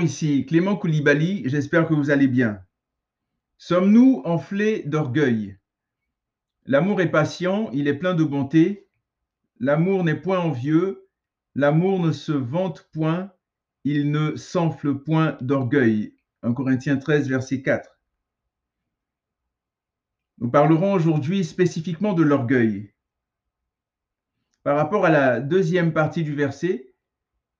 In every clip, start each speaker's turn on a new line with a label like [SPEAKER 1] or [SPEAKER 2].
[SPEAKER 1] ici Clément Koulibaly, j'espère que vous allez bien. Sommes-nous enflés d'orgueil? L'amour est patient, il est plein de bonté. L'amour n'est point envieux, l'amour ne se vante point, il ne s'enfle point d'orgueil. 1 Corinthiens 13, verset 4. Nous parlerons aujourd'hui spécifiquement de l'orgueil. Par rapport à la deuxième partie du verset,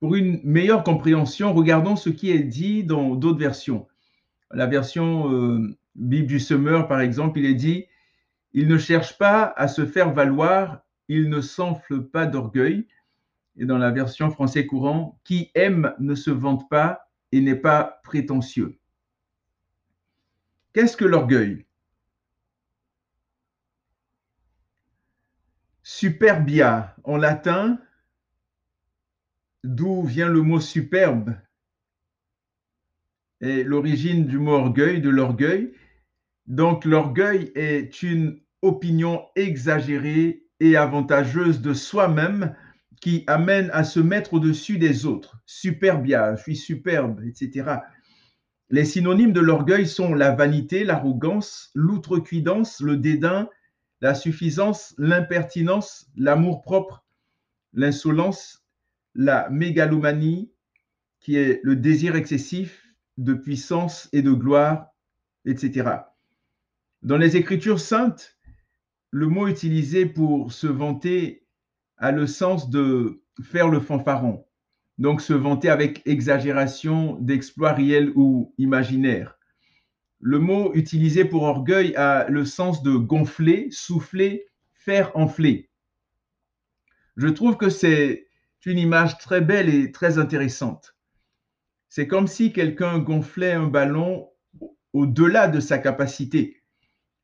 [SPEAKER 1] pour une meilleure compréhension, regardons ce qui est dit dans d'autres versions. La version euh, Bible du Semeur, par exemple, il est dit Il ne cherche pas à se faire valoir, il ne s'enfle pas d'orgueil. Et dans la version français courant, Qui aime ne se vante pas et n'est pas prétentieux. Qu'est-ce que l'orgueil? Superbia en latin, d'où vient le mot superbe et l'origine du mot orgueil, de l'orgueil. Donc l'orgueil est une opinion exagérée et avantageuse de soi-même qui amène à se mettre au-dessus des autres. Superbia, je suis superbe, etc. Les synonymes de l'orgueil sont la vanité, l'arrogance, l'outrecuidance, le dédain, la suffisance, l'impertinence, l'amour-propre, l'insolence, la mégalomanie, qui est le désir excessif de puissance et de gloire, etc. Dans les Écritures saintes, le mot utilisé pour se vanter a le sens de faire le fanfaron, donc se vanter avec exagération d'exploits réels ou imaginaires. Le mot utilisé pour orgueil a le sens de gonfler, souffler, faire enfler. Je trouve que c'est une image très belle et très intéressante. C'est comme si quelqu'un gonflait un ballon au-delà de sa capacité.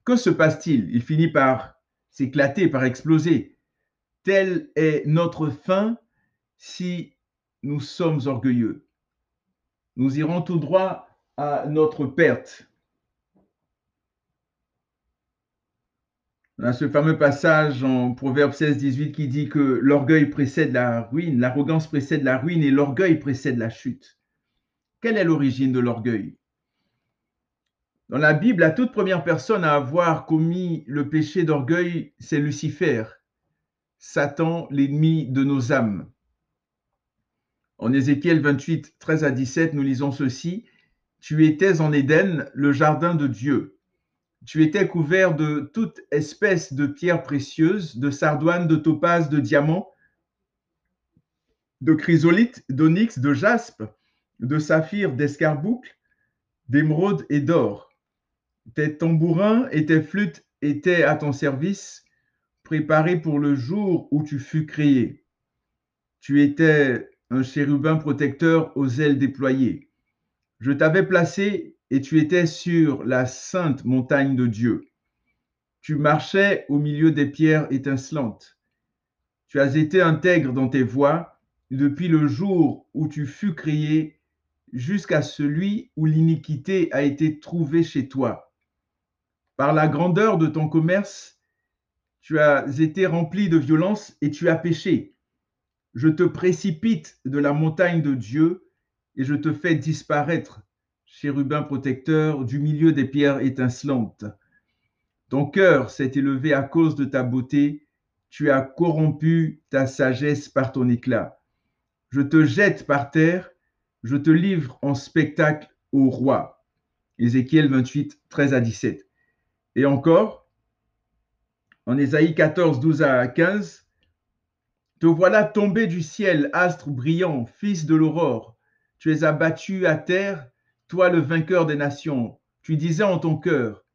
[SPEAKER 1] Que se passe-t-il? Il finit par s'éclater, par exploser. Telle est notre fin si nous sommes orgueilleux. Nous irons tout droit à notre perte. A ce fameux passage en Proverbe 16, 18 qui dit que l'orgueil précède la ruine, l'arrogance précède la ruine et l'orgueil précède la chute. Quelle est l'origine de l'orgueil? Dans la Bible, la toute première personne à avoir commis le péché d'orgueil, c'est Lucifer, Satan, l'ennemi de nos âmes. En Ézéchiel 28, 13 à 17, nous lisons ceci. Tu étais en Éden, le jardin de Dieu. Tu étais couvert de toute espèce de pierres précieuses, de sardoines, de topazes, de diamants, de chrysolites, d'onyx, de jaspe, de saphir, d'escarboucle, d'émeraude et d'or. Tes tambourins et tes flûtes étaient à ton service, préparés pour le jour où tu fus créé. Tu étais un chérubin protecteur aux ailes déployées. Je t'avais placé et tu étais sur la sainte montagne de Dieu. Tu marchais au milieu des pierres étincelantes. Tu as été intègre dans tes voies depuis le jour où tu fus créé jusqu'à celui où l'iniquité a été trouvée chez toi. Par la grandeur de ton commerce, tu as été rempli de violence et tu as péché. Je te précipite de la montagne de Dieu et je te fais disparaître chérubin protecteur du milieu des pierres étincelantes. Ton cœur s'est élevé à cause de ta beauté, tu as corrompu ta sagesse par ton éclat. Je te jette par terre, je te livre en spectacle au roi. Ézéchiel 28, 13 à 17. Et encore, en Ésaïe 14, 12 à 15, Te voilà tombé du ciel, astre brillant, fils de l'aurore. Tu es abattu à terre, toi le vainqueur des nations, tu disais en ton cœur,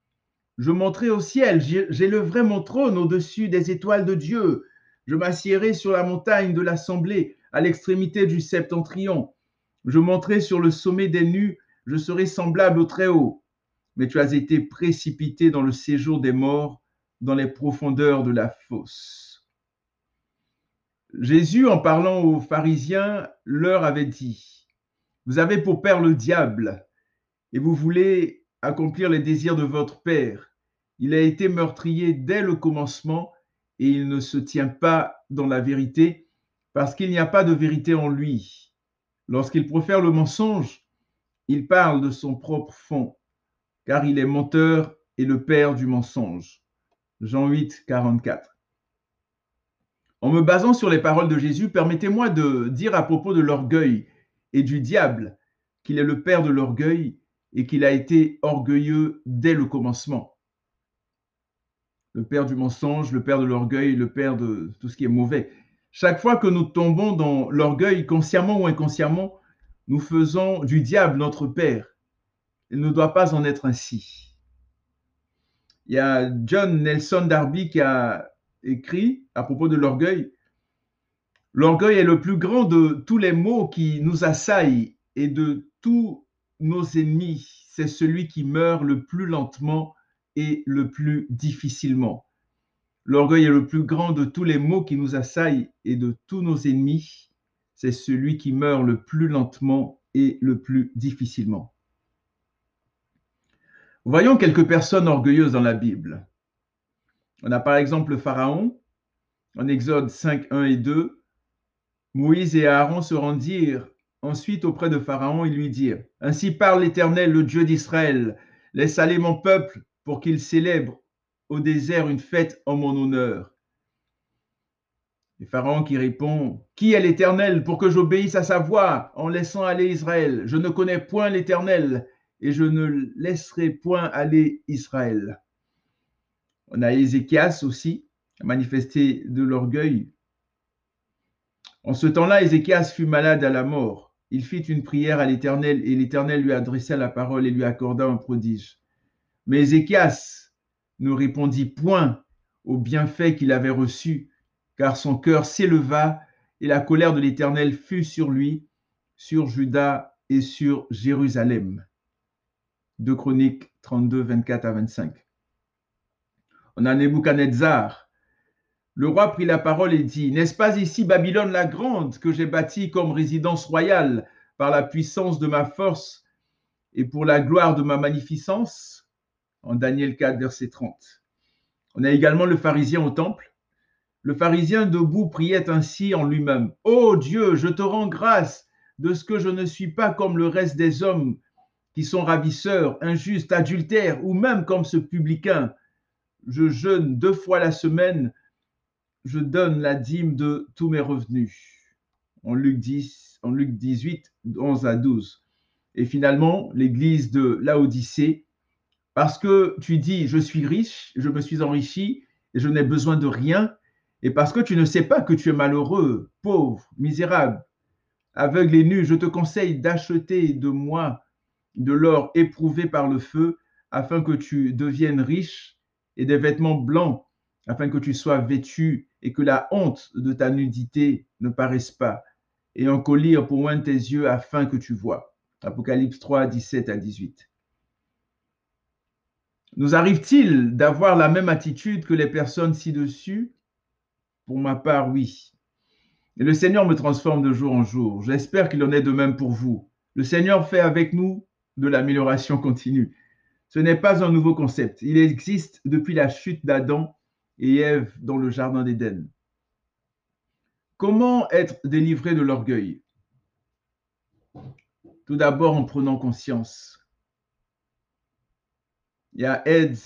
[SPEAKER 1] je monterai au ciel, j'élèverai mon trône au-dessus des étoiles de Dieu, je m'assiérai sur la montagne de l'assemblée, à l'extrémité du septentrion, je monterai sur le sommet des nus, je serai semblable au Très-Haut. Mais tu as été précipité dans le séjour des morts, dans les profondeurs de la fosse. Jésus, en parlant aux pharisiens, leur avait dit, Vous avez pour père le diable, et vous voulez accomplir les désirs de votre Père. Il a été meurtrier dès le commencement et il ne se tient pas dans la vérité parce qu'il n'y a pas de vérité en lui. Lorsqu'il profère le mensonge, il parle de son propre fond, car il est menteur et le père du mensonge. Jean 8, 44. En me basant sur les paroles de Jésus, permettez-moi de dire à propos de l'orgueil et du diable qu'il est le père de l'orgueil et qu'il a été orgueilleux dès le commencement. Le père du mensonge, le père de l'orgueil, le père de tout ce qui est mauvais. Chaque fois que nous tombons dans l'orgueil, consciemment ou inconsciemment, nous faisons du diable notre père. Il ne doit pas en être ainsi. Il y a John Nelson Darby qui a écrit à propos de l'orgueil. L'orgueil est le plus grand de tous les maux qui nous assaillent et de tous nos ennemis. C'est celui qui meurt le plus lentement et le plus difficilement. L'orgueil est le plus grand de tous les maux qui nous assaillent et de tous nos ennemis. C'est celui qui meurt le plus lentement et le plus difficilement. Voyons quelques personnes orgueilleuses dans la Bible. On a par exemple le Pharaon, en Exode 5, 1 et 2. Moïse et Aaron se rendirent ensuite auprès de Pharaon et lui dirent, Ainsi parle l'Éternel, le Dieu d'Israël, laisse aller mon peuple pour qu'il célèbre au désert une fête en mon honneur. Pharaon qui répond, Qui est l'Éternel pour que j'obéisse à sa voix en laissant aller Israël? Je ne connais point l'Éternel et je ne laisserai point aller Israël. On a Ézéchias aussi, manifesté de l'orgueil. En ce temps-là, Ézéchias fut malade à la mort. Il fit une prière à l'Éternel et l'Éternel lui adressa la parole et lui accorda un prodige. Mais Ézéchias ne répondit point au bienfait qu'il avait reçu, car son cœur s'éleva et la colère de l'Éternel fut sur lui, sur Juda et sur Jérusalem. 2 Chroniques 32, 24 à 25. On a Nebuchadnezzar. Le roi prit la parole et dit, N'est-ce pas ici Babylone la grande que j'ai bâtie comme résidence royale par la puissance de ma force et pour la gloire de ma magnificence? En Daniel 4, verset 30. On a également le pharisien au temple. Le pharisien debout priait ainsi en lui-même, Ô oh Dieu, je te rends grâce de ce que je ne suis pas comme le reste des hommes qui sont ravisseurs, injustes, adultères, ou même comme ce publicain je jeûne deux fois la semaine, je donne la dîme de tous mes revenus. En Luc, 10, en Luc 18, 11 à 12. Et finalement, l'église de Laodicée, parce que tu dis, je suis riche, je me suis enrichi, et je n'ai besoin de rien, et parce que tu ne sais pas que tu es malheureux, pauvre, misérable, aveugle et nu, je te conseille d'acheter de moi de l'or éprouvé par le feu, afin que tu deviennes riche et des vêtements blancs, afin que tu sois vêtu et que la honte de ta nudité ne paraisse pas, et un collier pour loin tes yeux afin que tu vois. Apocalypse 3, 17 à 18. Nous arrive-t-il d'avoir la même attitude que les personnes ci-dessus? Pour ma part, oui. Et le Seigneur me transforme de jour en jour. J'espère qu'il en est de même pour vous. Le Seigneur fait avec nous de l'amélioration continue. Ce n'est pas un nouveau concept. Il existe depuis la chute d'Adam et Ève dans le Jardin d'Éden. Comment être délivré de l'orgueil? Tout d'abord en prenant conscience. Il y a Ed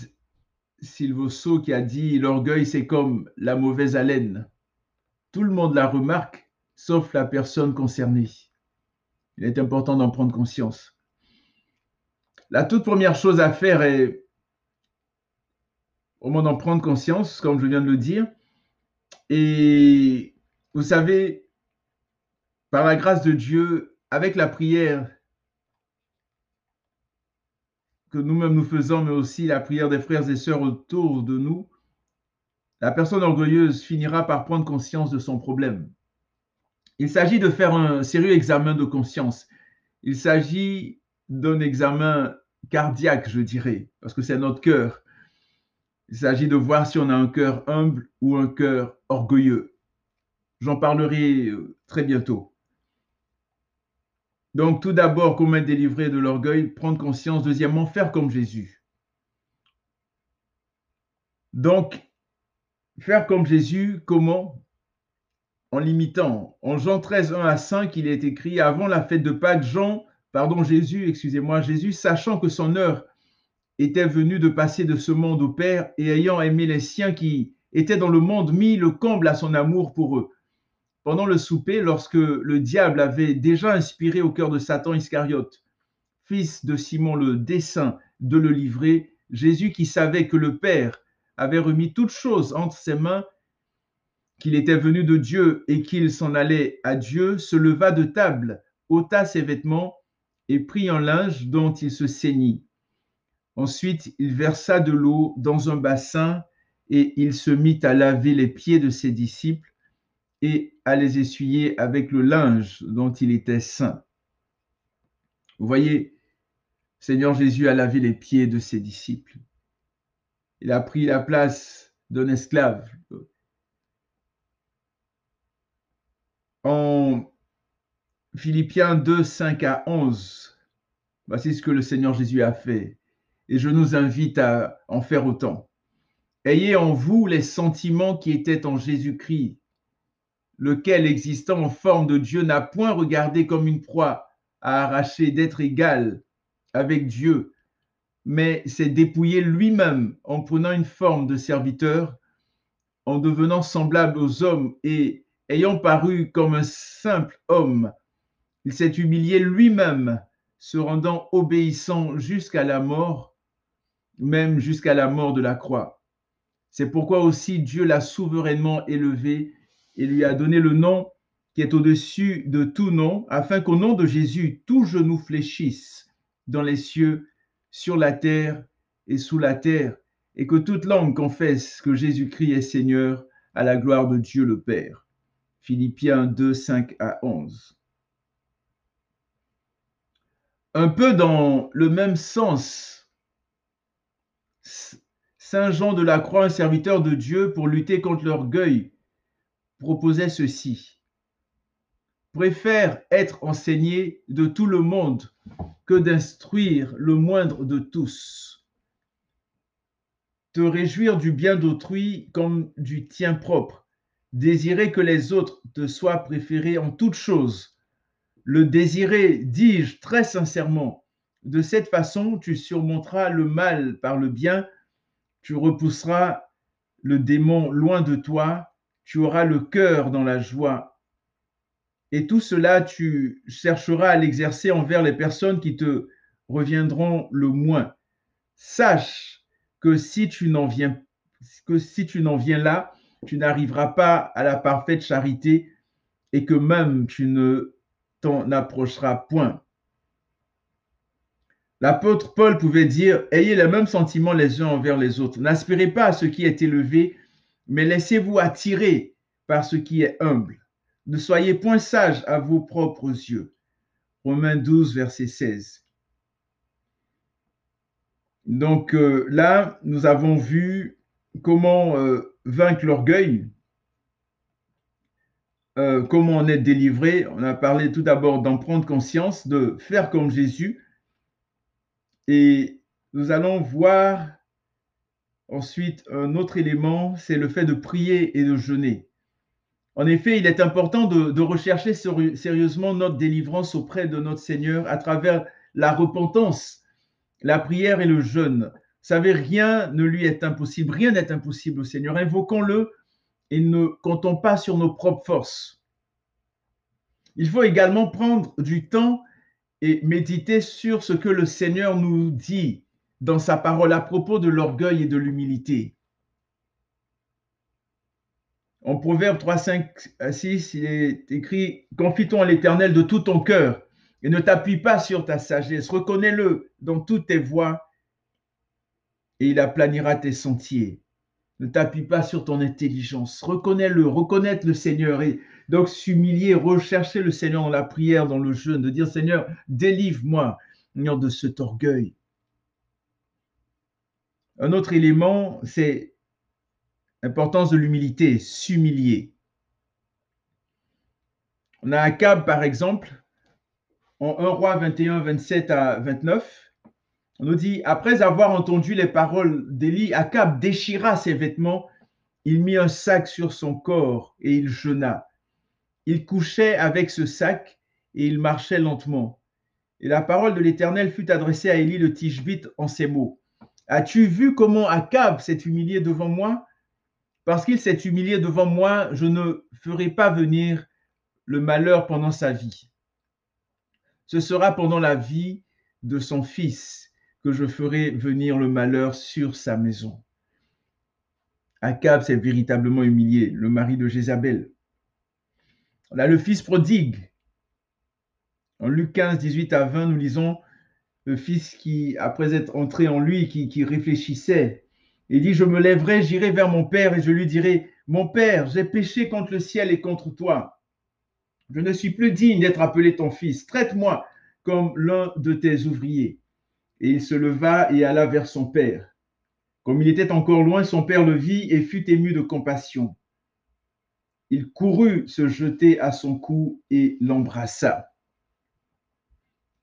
[SPEAKER 1] Silvoso qui a dit L'orgueil, c'est comme la mauvaise haleine. Tout le monde la remarque, sauf la personne concernée. Il est important d'en prendre conscience. La toute première chose à faire est au moins d'en prendre conscience, comme je viens de le dire. Et vous savez, par la grâce de Dieu, avec la prière que nous-mêmes nous faisons, mais aussi la prière des frères et sœurs autour de nous, la personne orgueilleuse finira par prendre conscience de son problème. Il s'agit de faire un sérieux examen de conscience. Il s'agit d'un examen cardiaque, je dirais, parce que c'est notre cœur. Il s'agit de voir si on a un cœur humble ou un cœur orgueilleux. J'en parlerai euh, très bientôt. Donc, tout d'abord, comment être délivré de l'orgueil, prendre conscience. Deuxièmement, faire comme Jésus. Donc, faire comme Jésus, comment? En limitant. En Jean 13, 1 à 5, il est écrit Avant la fête de Pâques, Jean pardon, Jésus, excusez-moi, Jésus, sachant que son heure était venue de passer de ce monde au Père et ayant aimé les siens qui étaient dans le monde, mit le comble à son amour pour eux. Pendant le souper, lorsque le diable avait déjà inspiré au cœur de Satan Iscariote, fils de Simon le dessein de le livrer, Jésus qui savait que le Père avait remis toutes choses entre ses mains, qu'il était venu de Dieu et qu'il s'en allait à Dieu, se leva de table, ôta ses vêtements et prit un linge dont il se ceignit. Ensuite, il versa de l'eau dans un bassin et il se mit à laver les pieds de ses disciples et à les essuyer avec le linge dont il était saint. Vous voyez, Seigneur Jésus a lavé les pieds de ses disciples. Il a pris la place d'un esclave. En Philippiens 2, 5 à 11, voici ce que le Seigneur Jésus a fait. Et je nous invite à en faire autant. Ayez en vous les sentiments qui étaient en Jésus-Christ, lequel, existant en forme de Dieu, n'a point regardé comme une proie à arracher d'être égal avec Dieu, mais s'est dépouillé lui-même en prenant une forme de serviteur, en devenant semblable aux hommes et ayant paru comme un simple homme, il s'est humilié lui-même, se rendant obéissant jusqu'à la mort, même jusqu'à la mort de la croix. C'est pourquoi aussi Dieu l'a souverainement élevé et lui a donné le nom qui est au-dessus de tout nom, afin qu'au nom de Jésus, tout genou fléchisse dans les cieux, sur la terre et sous la terre, et que toute langue confesse que Jésus-Christ est Seigneur à la gloire de Dieu le Père. Philippiens 2, 5 à 11. Un peu dans le même sens, Saint Jean de la Croix, un serviteur de Dieu pour lutter contre l'orgueil, proposait ceci. Préfère être enseigné de tout le monde que d'instruire le moindre de tous. Te réjouir du bien d'autrui comme du tien propre, désirer que les autres te soient préférés en toutes choses. Le désirer, dis-je très sincèrement, de cette façon tu surmonteras le mal par le bien, tu repousseras le démon loin de toi, tu auras le cœur dans la joie et tout cela, tu chercheras à l'exercer envers les personnes qui te reviendront le moins. Sache que si tu n'en viens, que si tu n'en viens là, tu n'arriveras pas à la parfaite charité et que même tu ne t'en approcheras point. L'apôtre Paul pouvait dire, ayez le même sentiment les uns envers les autres. N'aspirez pas à ce qui est élevé, mais laissez-vous attirer par ce qui est humble. Ne soyez point sages à vos propres yeux. Romains 12, verset 16. Donc euh, là, nous avons vu comment euh, vaincre l'orgueil, euh, comment en être délivré. On a parlé tout d'abord d'en prendre conscience, de faire comme Jésus. Et nous allons voir ensuite un autre élément, c'est le fait de prier et de jeûner. En effet, il est important de, rechercher sérieusement notre délivrance auprès de notre Seigneur à travers la repentance, la prière et le jeûne. Vous savez, rien ne lui est impossible, rien n'est impossible au Seigneur. Invoquons-le et ne comptons pas sur nos propres forces. Il faut également prendre du temps et méditer sur ce que le Seigneur nous dit dans sa parole à propos de l'orgueil et de l'humilité. En Proverbe 3, 5 à 6, il est écrit Confie-toi à l'Éternel de tout ton cœur et ne t'appuie pas sur ta sagesse. Reconnais-le dans toutes tes voies et il aplanira tes sentiers. Ne t'appuie pas sur ton intelligence. Reconnais-le, reconnaître le Seigneur donc s'humilier, rechercher le Seigneur dans la prière, dans le jeûne, de dire Seigneur, délivre-moi de cet orgueil. Un autre élément, c'est Importance de l'humilité, s'humilier. On a Akab, par exemple, en 1 roi 21, 27 à 29. On nous dit, après avoir entendu les paroles d'Élie, Akab déchira ses vêtements, il mit un sac sur son corps et il jeûna. Il couchait avec ce sac et il marchait lentement. Et la parole de l'Éternel fut adressée à Élie le Tishbite en ces mots. As-tu vu comment Akab s'est humilié devant moi? Parce qu'il s'est humilié devant moi, je ne ferai pas venir le malheur pendant sa vie. Ce sera pendant la vie de son fils que je ferai venir le malheur sur sa maison. Akab s'est véritablement humilié, le mari de Jézabel. On le fils prodigue. En Luc 15, 18 à 20, nous lisons le fils qui, après être entré en lui, qui, qui réfléchissait, et dit, je me lèverai, j'irai vers mon père et je lui dirai, mon père, j'ai péché contre le ciel et contre toi. Je ne suis plus digne d'être appelé ton fils. Traite-moi comme l'un de tes ouvriers. Et il se leva et alla vers son père. Comme il était encore loin, son père le vit et fut ému de compassion. Il courut se jeter à son cou et l'embrassa.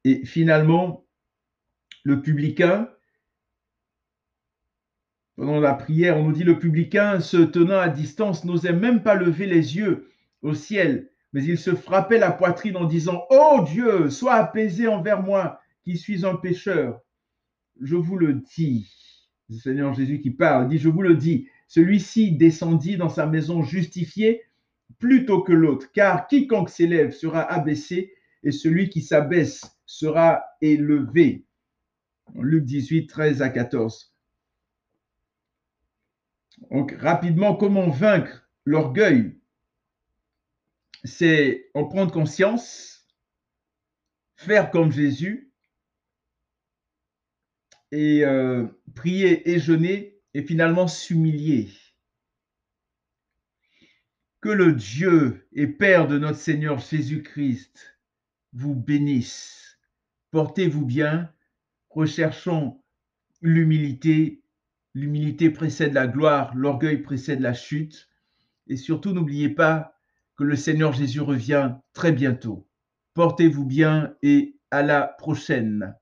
[SPEAKER 1] Et finalement, le publicain, pendant la prière, on nous dit le publicain, se tenant à distance, n'osait même pas lever les yeux au ciel, mais il se frappait la poitrine en disant, Oh Dieu, sois apaisé envers moi, qui suis un pécheur. Je vous le dis, le Seigneur Jésus qui parle, dit, je vous le dis, celui-ci descendit dans sa maison justifié plutôt que l'autre, car quiconque s'élève sera abaissé et celui qui s'abaisse sera élevé. Luc 18, 13 à 14. Donc, rapidement, comment vaincre l'orgueil? C'est en prendre conscience, faire comme Jésus, et euh, prier et jeûner et finalement s'humilier. Que le Dieu et Père de notre Seigneur Jésus-Christ vous bénisse. Portez-vous bien, recherchons l'humilité. L'humilité précède la gloire, l'orgueil précède la chute. Et surtout, n'oubliez pas que le Seigneur Jésus revient très bientôt. Portez-vous bien et à la prochaine.